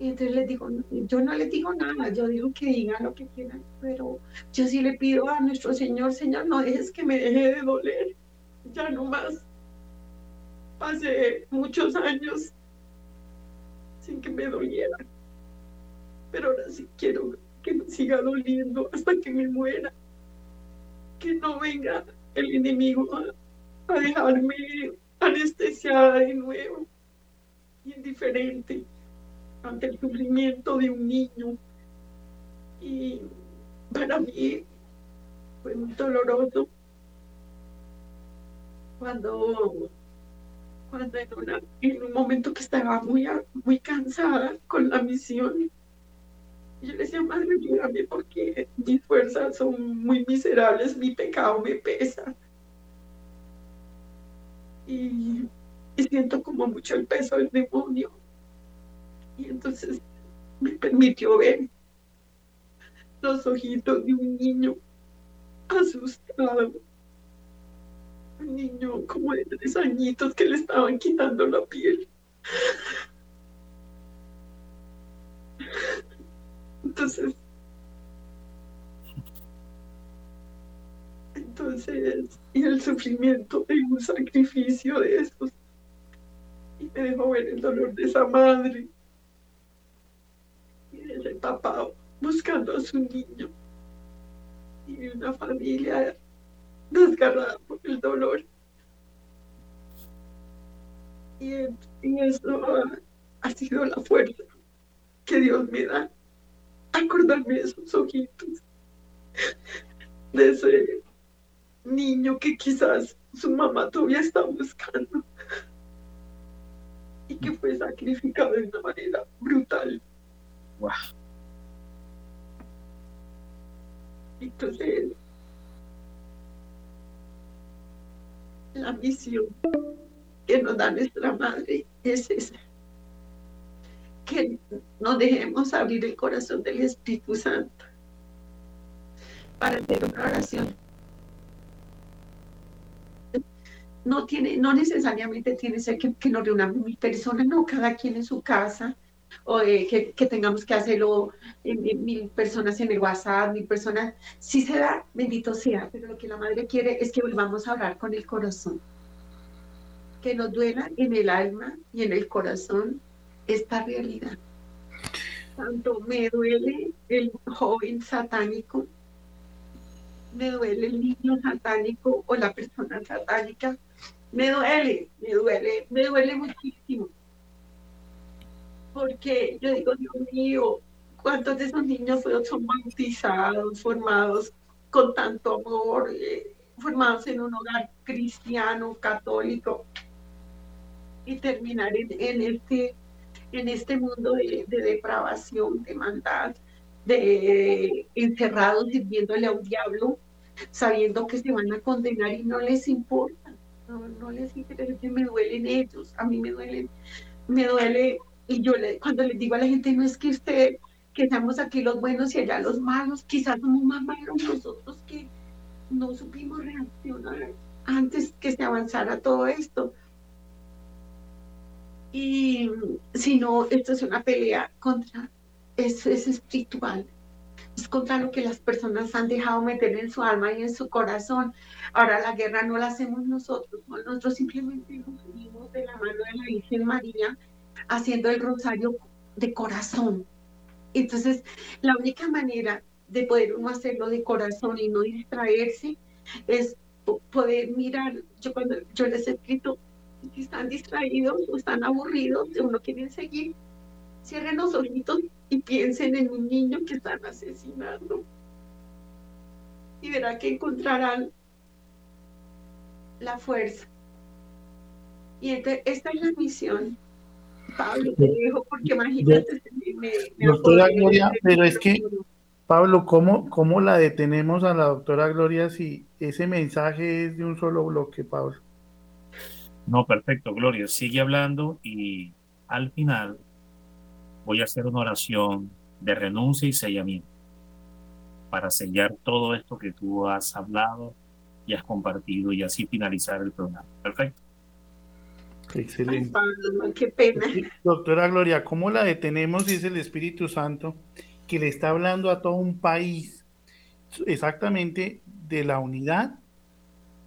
Y entonces les digo, yo no les digo nada, yo digo que digan lo que quieran, pero yo sí le pido a nuestro Señor, Señor, no dejes que me deje de doler, ya no más. Hace muchos años sin que me doliera. Pero ahora sí quiero que me siga doliendo hasta que me muera. Que no venga el enemigo a, a dejarme anestesiada de nuevo, indiferente ante el sufrimiento de un niño. Y para mí fue muy doloroso cuando cuando en, un momento que estaba muy, muy cansada con la misión, yo le decía, madre, ayúdame porque mis fuerzas son muy miserables, mi pecado me pesa. Y, y siento como mucho el peso del demonio. Y entonces me permitió ver los ojitos de un niño asustado un niño como de tres añitos que le estaban quitando la piel. Entonces, entonces, y el sufrimiento de un sacrificio de esos. Y me dejó ver el dolor de esa madre y ese papá buscando a su niño y una familia desgarrada por el dolor. Y, eso ha, sido la fuerza que Dios me da. Acordarme de esos ojitos, de ese niño que quizás su mamá todavía está buscando y que fue sacrificado de una manera brutal. Wow. Entonces, la misión que nos da nuestra madre es esa. Que no dejemos abrir el corazón del Espíritu Santo para hacer una oración. No tiene, no necesariamente tiene que ser que, nos reunamos mil personas, no, cada quien en su casa, o que, que, tengamos que hacerlo en, mil personas en el WhatsApp, mil personas, si se da, bendito sea, pero lo que la madre quiere es que volvamos a hablar con el corazón, que nos duela en el alma y en el corazón esta realidad. Tanto me duele el joven satánico, me duele el niño satánico o la persona satánica, me duele, me duele, me duele muchísimo. Porque yo digo, Dios mío, ¿cuántos de esos niños son bautizados, formados con tanto amor, eh, formados en un hogar cristiano, católico, y terminar en, este, en este mundo de, depravación, de maldad, de encerrados sirviéndole a un diablo, sabiendo que se van a condenar y no les importa no, les interesa, me duelen ellos, a mí me duelen, me duele, y yo le, cuando les digo a la gente, no es que usted, que seamos aquí los buenos y allá los malos, quizás somos más malos nosotros que no supimos reaccionar antes que se avanzara todo esto. Y si no, esto es una pelea contra, eso es espiritual, es contra lo que las personas han dejado meter en su alma y en su corazón. Ahora la guerra no la hacemos nosotros, nosotros simplemente nos unimos de la mano de la Virgen María haciendo el rosario de corazón. Entonces, la única manera de poder uno hacerlo de corazón y no distraerse es poder mirar, yo cuando yo les he escrito, si están distraídos o están aburridos, o no quieren seguir, cierren los ojitos y piensen en un niño que están asesinando. Y verá que encontrarán la fuerza. Y esta es la misión. Pablo, te dejo porque imagínate. Me, doctora Gloria, pero es que, Pablo, ¿cómo, ¿cómo la detenemos a la doctora Gloria si ese mensaje es de un solo bloque, Pablo? No, perfecto, Gloria. Sigue hablando y al final voy a hacer una oración de renuncia y sellamiento para sellar todo esto que tú has hablado y has compartido y así finalizar el programa. Perfecto. Excelente. qué pena. Doctora Gloria, ¿cómo la detenemos si es el Espíritu Santo que le está hablando a todo un país exactamente de la unidad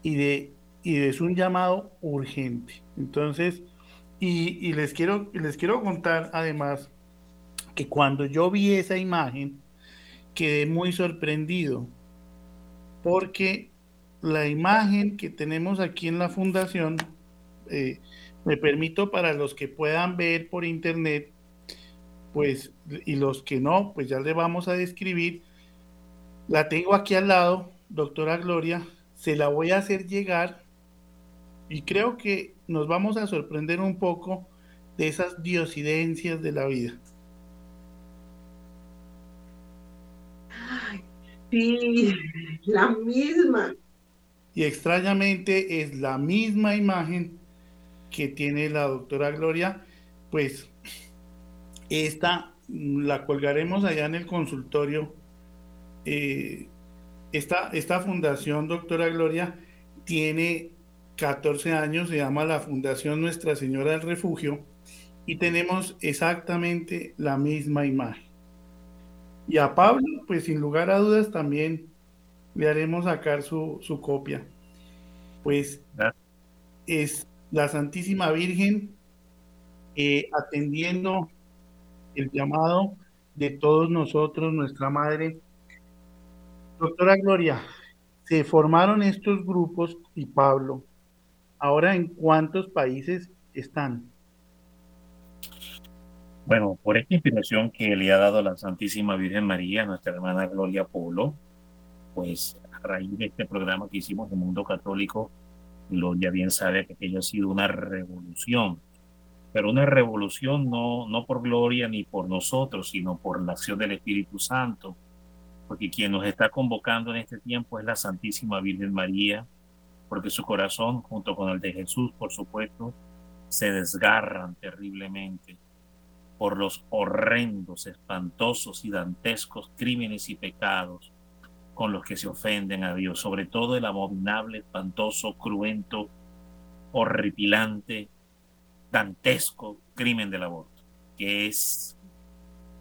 y de, y es un llamado urgente? Entonces, y, y les, quiero, les quiero contar además que cuando yo vi esa imagen quedé muy sorprendido porque la imagen que tenemos aquí en la fundación, eh, me permito para los que puedan ver por internet, pues, y los que no, pues ya le vamos a describir. La tengo aquí al lado, doctora Gloria, se la voy a hacer llegar y creo que nos vamos a sorprender un poco de esas diosidencias de la vida. Sí, la misma. Y extrañamente es la misma imagen que tiene la doctora Gloria, pues esta la colgaremos allá en el consultorio. Eh, esta, esta fundación, doctora Gloria, tiene 14 años, se llama la Fundación Nuestra Señora del Refugio, y tenemos exactamente la misma imagen. Y a Pablo, pues sin lugar a dudas también le haremos sacar su, su copia. Pues es la Santísima Virgen eh, atendiendo el llamado de todos nosotros, nuestra Madre. Doctora Gloria, se formaron estos grupos y Pablo, ahora en cuántos países están? Bueno, por esta inspiración que le ha dado la Santísima Virgen María, nuestra hermana Gloria Polo, pues a raíz de este programa que hicimos en Mundo Católico, Gloria bien sabe que aquello ha sido una revolución, pero una revolución no, no por Gloria ni por nosotros, sino por la acción del Espíritu Santo, porque quien nos está convocando en este tiempo es la Santísima Virgen María, porque su corazón, junto con el de Jesús, por supuesto, se desgarran terriblemente por los horrendos, espantosos y dantescos crímenes y pecados con los que se ofenden a Dios, sobre todo el abominable, espantoso, cruento horripilante, dantesco crimen del aborto, que es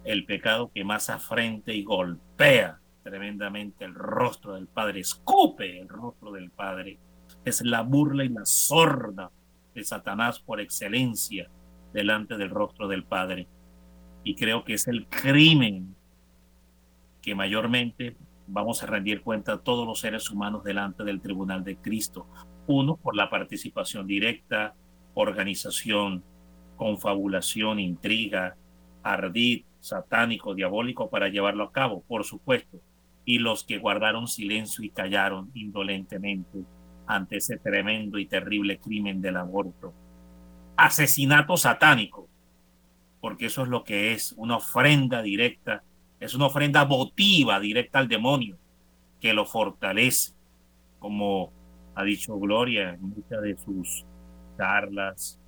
el pecado que más afrente y golpea tremendamente el rostro del Padre, escupe el rostro del Padre. Es la burla y la sorda de Satanás por excelencia delante del rostro del Padre. Y creo que es el crimen que mayormente vamos a rendir cuenta a todos los seres humanos delante del tribunal de Cristo. Uno, por la participación directa, organización, confabulación, intriga, ardid, satánico, diabólico para llevarlo a cabo, por supuesto. Y los que guardaron silencio y callaron indolentemente ante ese tremendo y terrible crimen del aborto. Asesinato satánico, porque eso es lo que es, una ofrenda directa es una ofrenda votiva directa al demonio que lo fortalece, como ha dicho Gloria en muchas de sus charlas,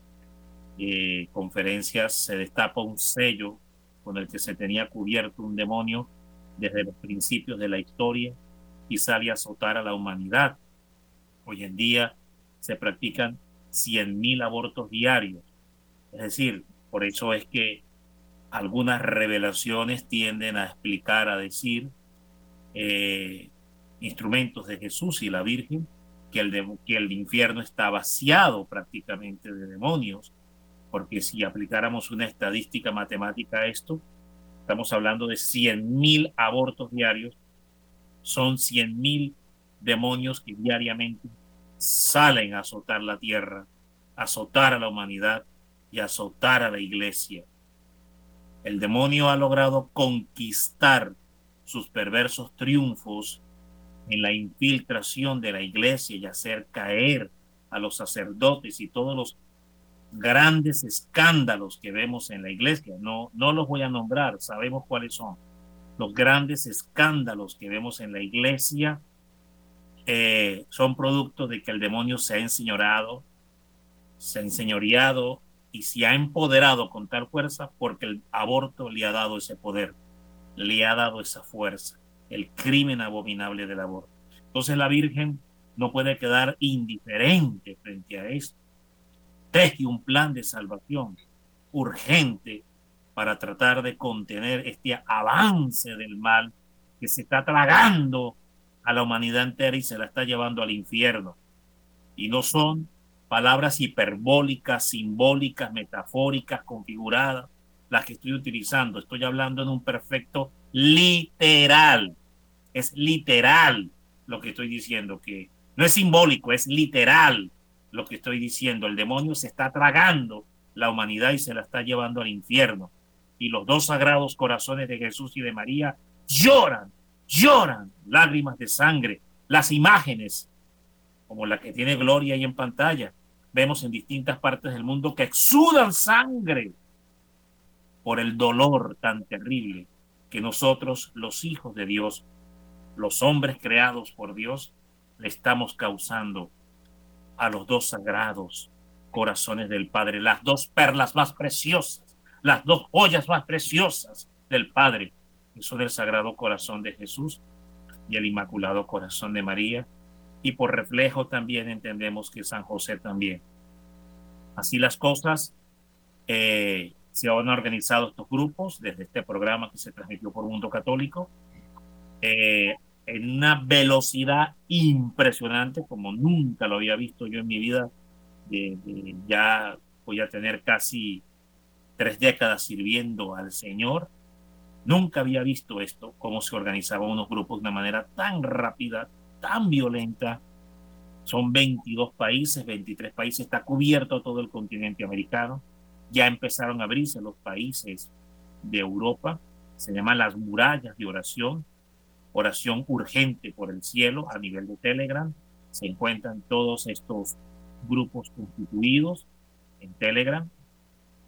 eh, conferencias, se destapa un sello con el que se tenía cubierto un demonio desde los principios de la historia y sale a azotar a la humanidad. Hoy en día se practican 100.000 abortos diarios. Es decir, por eso es que algunas revelaciones tienden a explicar, a decir, eh, instrumentos de Jesús y la Virgen, que el, que el infierno está vaciado prácticamente de demonios, porque si aplicáramos una estadística matemática a esto, estamos hablando de 100.000 abortos diarios, son 100.000 demonios que diariamente salen a azotar la tierra, a azotar a la humanidad y a azotar a la iglesia. El demonio ha logrado conquistar sus perversos triunfos en la infiltración de la iglesia y hacer caer a los sacerdotes y todos los grandes escándalos que vemos en la iglesia. No, no los voy a nombrar, sabemos cuáles son. Los grandes escándalos que vemos en la iglesia eh, son producto de que el demonio se ha enseñorado, se ha enseñoreado y se ha empoderado con tal fuerza porque el aborto le ha dado ese poder, le ha dado esa fuerza, el crimen abominable del aborto. Entonces la Virgen no puede quedar indiferente frente a esto. Teje un plan de salvación urgente para tratar de contener este avance del mal que se está tragando a la humanidad entera y se la está llevando al infierno. Y no son palabras hiperbólicas, simbólicas, metafóricas, configuradas, las que estoy utilizando. Estoy hablando en un perfecto literal. Es literal lo que estoy diciendo, que no es simbólico, es literal lo que estoy diciendo. El demonio se está tragando la humanidad y se la está llevando al infierno. Y los dos sagrados corazones de Jesús y de María lloran, lloran lágrimas de sangre. Las imágenes, como la que tiene Gloria ahí en pantalla, vemos en distintas partes del mundo que exudan sangre por el dolor tan terrible que nosotros, los hijos de Dios, los hombres creados por Dios, le estamos causando a los dos sagrados corazones del Padre, las dos perlas más preciosas, las dos joyas más preciosas del Padre, que son el Sagrado Corazón de Jesús y el Inmaculado Corazón de María, y por reflejo también entendemos que San José también. Así las cosas, eh, se han organizado estos grupos desde este programa que se transmitió por Mundo Católico eh, en una velocidad impresionante como nunca lo había visto yo en mi vida. ya voy a tener casi tres décadas sirviendo al Señor. Nunca había visto esto, cómo se organizaban unos grupos de una manera tan rápida, tan violenta. Son 22 países, 23 países, está cubierto todo el continente americano. Ya empezaron a abrirse los países de Europa. Se llaman las murallas de oración, oración urgente por el cielo a nivel de Telegram. Se encuentran todos estos grupos constituidos en Telegram.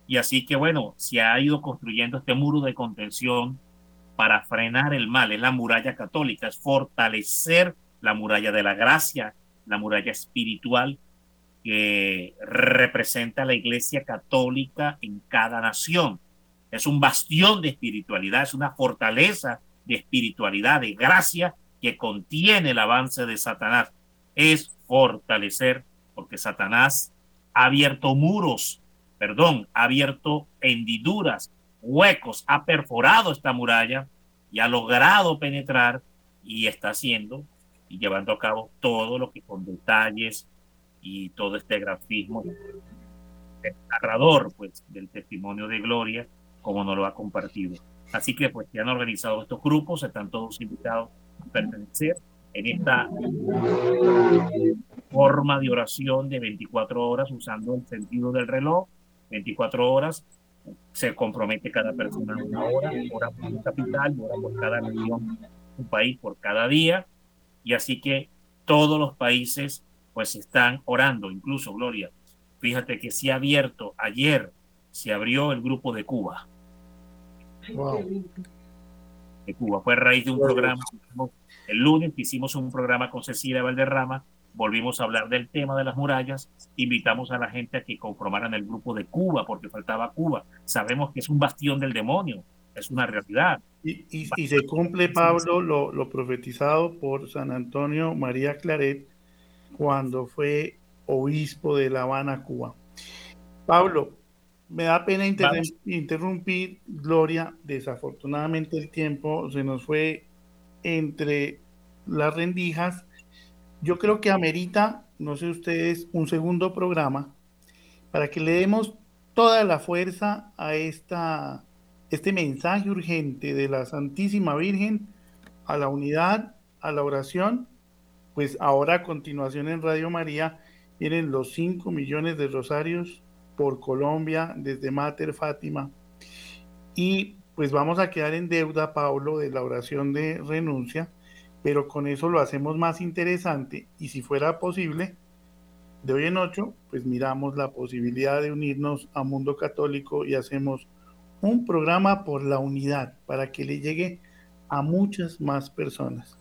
Y así que bueno, se ha ido construyendo este muro de contención para frenar el mal. Es la muralla católica, es fortalecer la muralla de la gracia, la muralla espiritual que representa la Iglesia Católica en cada nación. Es un bastión de espiritualidad, es una fortaleza de espiritualidad, de gracia que contiene el avance de Satanás. Es fortalecer, porque Satanás ha abierto muros, perdón, ha abierto hendiduras, huecos, ha perforado esta muralla y ha logrado penetrar y está haciendo y llevando a cabo todo lo que con detalles y todo este grafismo narrador pues del testimonio de Gloria como nos lo ha compartido. Así que pues se han organizado estos grupos, están todos invitados a pertenecer en esta forma de oración de 24 horas usando el sentido del reloj, 24 horas, se compromete cada persona una hora, hora por un capital, hora por cada región, un país por cada día, y así que todos los países pues están orando, incluso Gloria. Fíjate que se ha abierto ayer, se abrió el grupo de Cuba. De Cuba. Fue a raíz de un programa el lunes hicimos un programa con Cecilia Valderrama, volvimos a hablar del tema de las murallas, invitamos a la gente a que conformaran el grupo de Cuba, porque faltaba Cuba. Sabemos que es un bastión del demonio, es una realidad. Y, y, se cumple, Pablo, lo, lo, profetizado por San Antonio María Claret cuando fue obispo de La Habana, Cuba. Pablo, me da pena interrumpir, Gloria. Desafortunadamente el tiempo se nos fue entre las rendijas, yo creo que amerita, no sé ustedes, un segundo programa para que le demos toda la fuerza a esta, este mensaje urgente de la Santísima Virgen a la unidad, a la oración. Pues ahora a continuación en Radio María vienen los 5 millones de rosarios por Colombia desde Mater Fátima. Y pues vamos a quedar en deuda, Pablo, de la oración de renuncia, pero con eso lo hacemos más interesante y si fuera posible, de hoy en ocho, pues miramos la posibilidad de unirnos a Mundo Católico y hacemos un programa por la unidad para que le llegue a muchas más personas.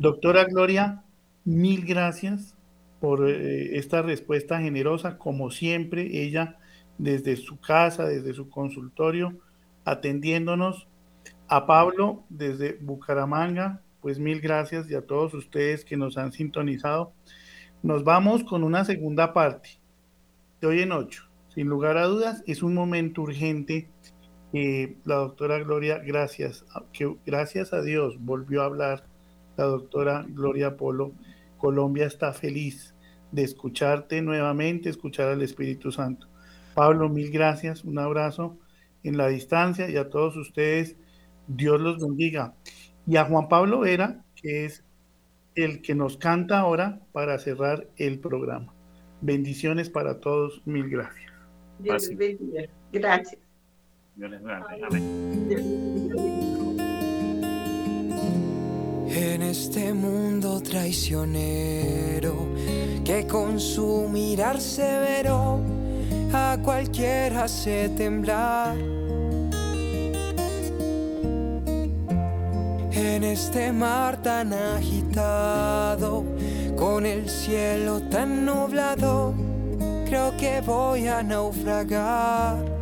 Doctora Gloria, mil gracias por eh, esta respuesta generosa, como siempre, ella desde su casa, desde su consultorio, atendiéndonos. A Pablo desde Bucaramanga, pues mil gracias y a todos ustedes que nos han sintonizado. Nos vamos con una segunda parte de hoy en ocho. Sin lugar a dudas, es un momento urgente. la doctora Gloria, gracias, que gracias a Dios volvió a hablar la doctora Gloria Polo. Colombia está feliz de escucharte nuevamente, escuchar al Espíritu Santo. Pablo, mil gracias, un abrazo en la distancia y a todos ustedes, Dios los bendiga. Y a Juan Pablo Vera, que es el que nos canta ahora para cerrar el programa. Bendiciones para todos, mil gracias. Dios les bendiga. Gracias. Dios les bendiga. En este mundo traicionero que con su mirar severo a cualquiera hace temblar En este mar tan agitado, con el cielo tan nublado, creo que voy a naufragar.